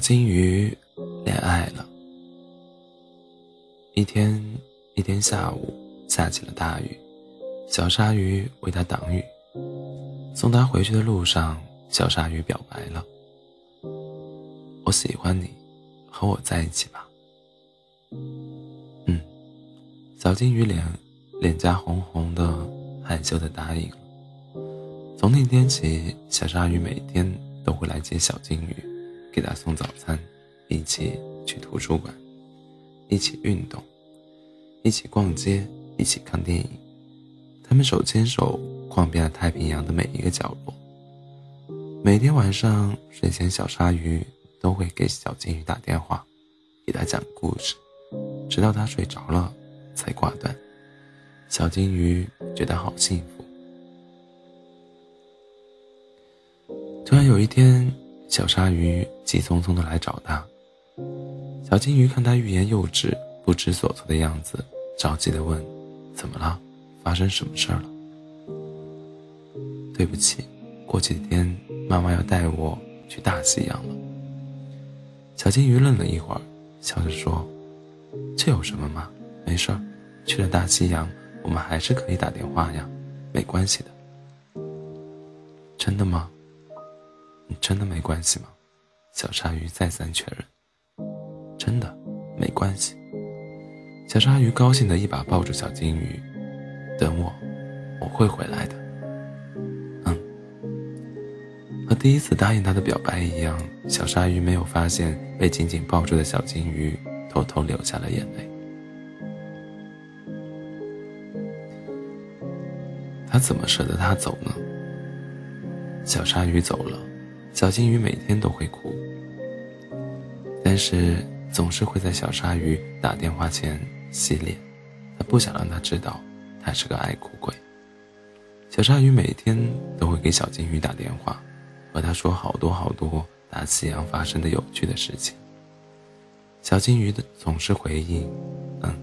金鱼恋爱了。一天，一天下午下起了大雨，小鲨鱼为他挡雨。送他回去的路上，小鲨鱼表白了：“我喜欢你，和我在一起吧。”嗯，小金鱼脸脸颊红红的，害羞的答应了。从那天起，小鲨鱼每天都会来接小金鱼。给他送早餐，一起去图书馆，一起运动，一起逛街，一起看电影。他们手牵手逛遍了太平洋的每一个角落。每天晚上睡前，小鲨鱼都会给小金鱼打电话，给他讲故事，直到他睡着了才挂断。小金鱼觉得好幸福。突然有一天。小鲨鱼急匆匆的来找他。小金鱼看他欲言又止、不知所措的样子，着急的问：“怎么了？发生什么事儿了？”对不起，过几天妈妈要带我去大西洋了。小金鱼愣了一会儿，笑着说：“这有什么吗？没事儿，去了大西洋，我们还是可以打电话呀，没关系的。”真的吗？真的没关系吗？小鲨鱼再三确认。真的，没关系。小鲨鱼高兴的一把抱住小金鱼，等我，我会回来的。嗯。和第一次答应他的表白一样，小鲨鱼没有发现被紧紧抱住的小金鱼偷偷流下了眼泪。他怎么舍得他走呢？小鲨鱼走了。小金鱼每天都会哭，但是总是会在小鲨鱼打电话前洗脸。他不想让他知道，他是个爱哭鬼。小鲨鱼每天都会给小金鱼打电话，和他说好多好多大西洋发生的有趣的事情。小金鱼的总是回应：“嗯。”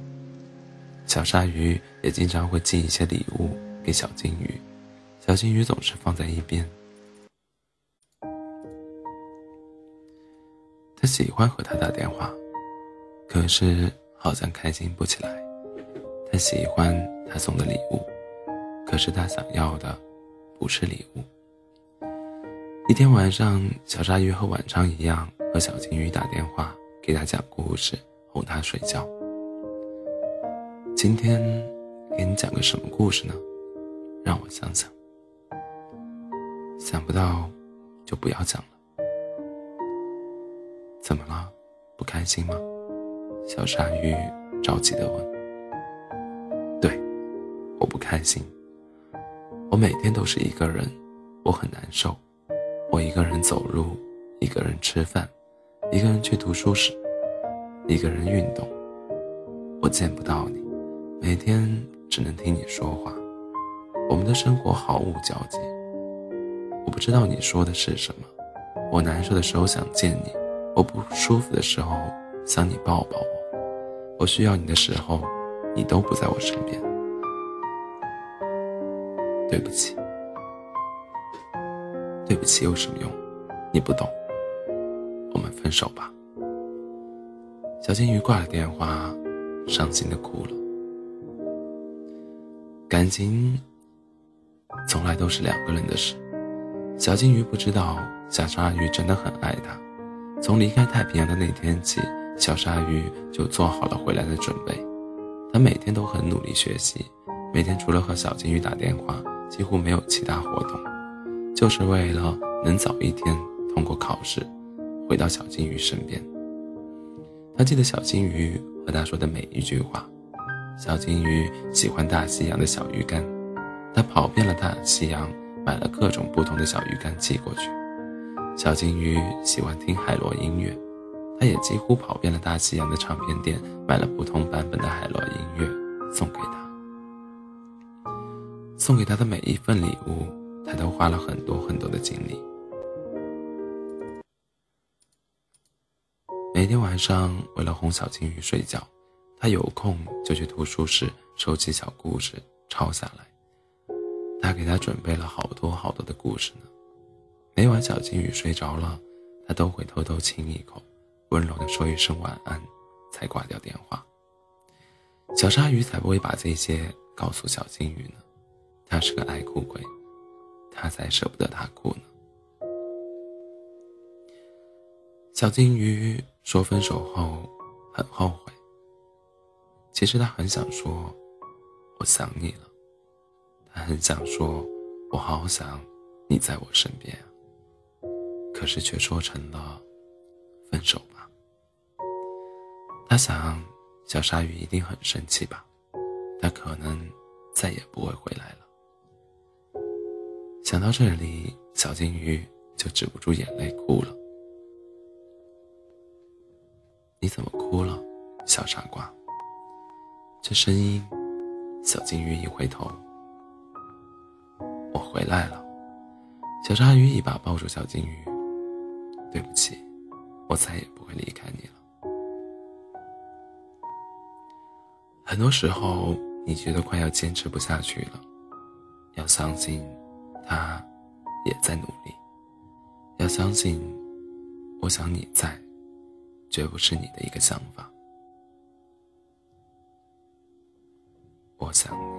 小鲨鱼也经常会寄一些礼物给小金鱼，小金鱼总是放在一边。他喜欢和他打电话，可是好像开心不起来。他喜欢他送的礼物，可是他想要的不是礼物。一天晚上，小鲨鱼和往常一样和小金鱼打电话，给他讲故事，哄他睡觉。今天给你讲个什么故事呢？让我想想。想不到，就不要讲了。怎么了？不开心吗？小鲨鱼着急的问。对，我不开心。我每天都是一个人，我很难受。我一个人走路，一个人吃饭，一个人去图书室，一个人运动。我见不到你，每天只能听你说话。我们的生活毫无交集。我不知道你说的是什么。我难受的时候想见你。我不舒服的时候想你抱抱我，我需要你的时候，你都不在我身边。对不起，对不起有什么用？你不懂。我们分手吧。小金鱼挂了电话，伤心的哭了。感情从来都是两个人的事。小金鱼不知道小鲨鱼真的很爱他。从离开太平洋的那天起，小鲨鱼就做好了回来的准备。他每天都很努力学习，每天除了和小金鱼打电话，几乎没有其他活动，就是为了能早一天通过考试，回到小金鱼身边。他记得小金鱼和他说的每一句话。小金鱼喜欢大西洋的小鱼干，他跑遍了大西洋，买了各种不同的小鱼干寄过去。小金鱼喜欢听海螺音乐，它也几乎跑遍了大西洋的唱片店，买了不同版本的海螺音乐送给他。送给他的每一份礼物，他都花了很多很多的精力。每天晚上，为了哄小金鱼睡觉，他有空就去图书室收集小故事抄下来。他给他准备了好多好多的故事呢。小金鱼睡着了，他都会偷偷亲一口，温柔的说一声晚安，才挂掉电话。小鲨鱼才不会把这些告诉小金鱼呢，他是个爱哭鬼，他才舍不得他哭呢。小金鱼说分手后很后悔，其实他很想说我想你了，他很想说我好想你在我身边，可是却说成了分手吧。他想。小鲨鱼一定很生气吧？他可能再也不会回来了。想到这里，小金鱼就止不住眼泪哭了。你怎么哭了，小傻瓜？这声音，小金鱼一回头，我回来了。小鲨鱼一把抱住小金鱼，对不起，我再也不会离开你了。很多时候，你觉得快要坚持不下去了，要相信，他也在努力。要相信，我想你在，绝不是你的一个想法。我想你。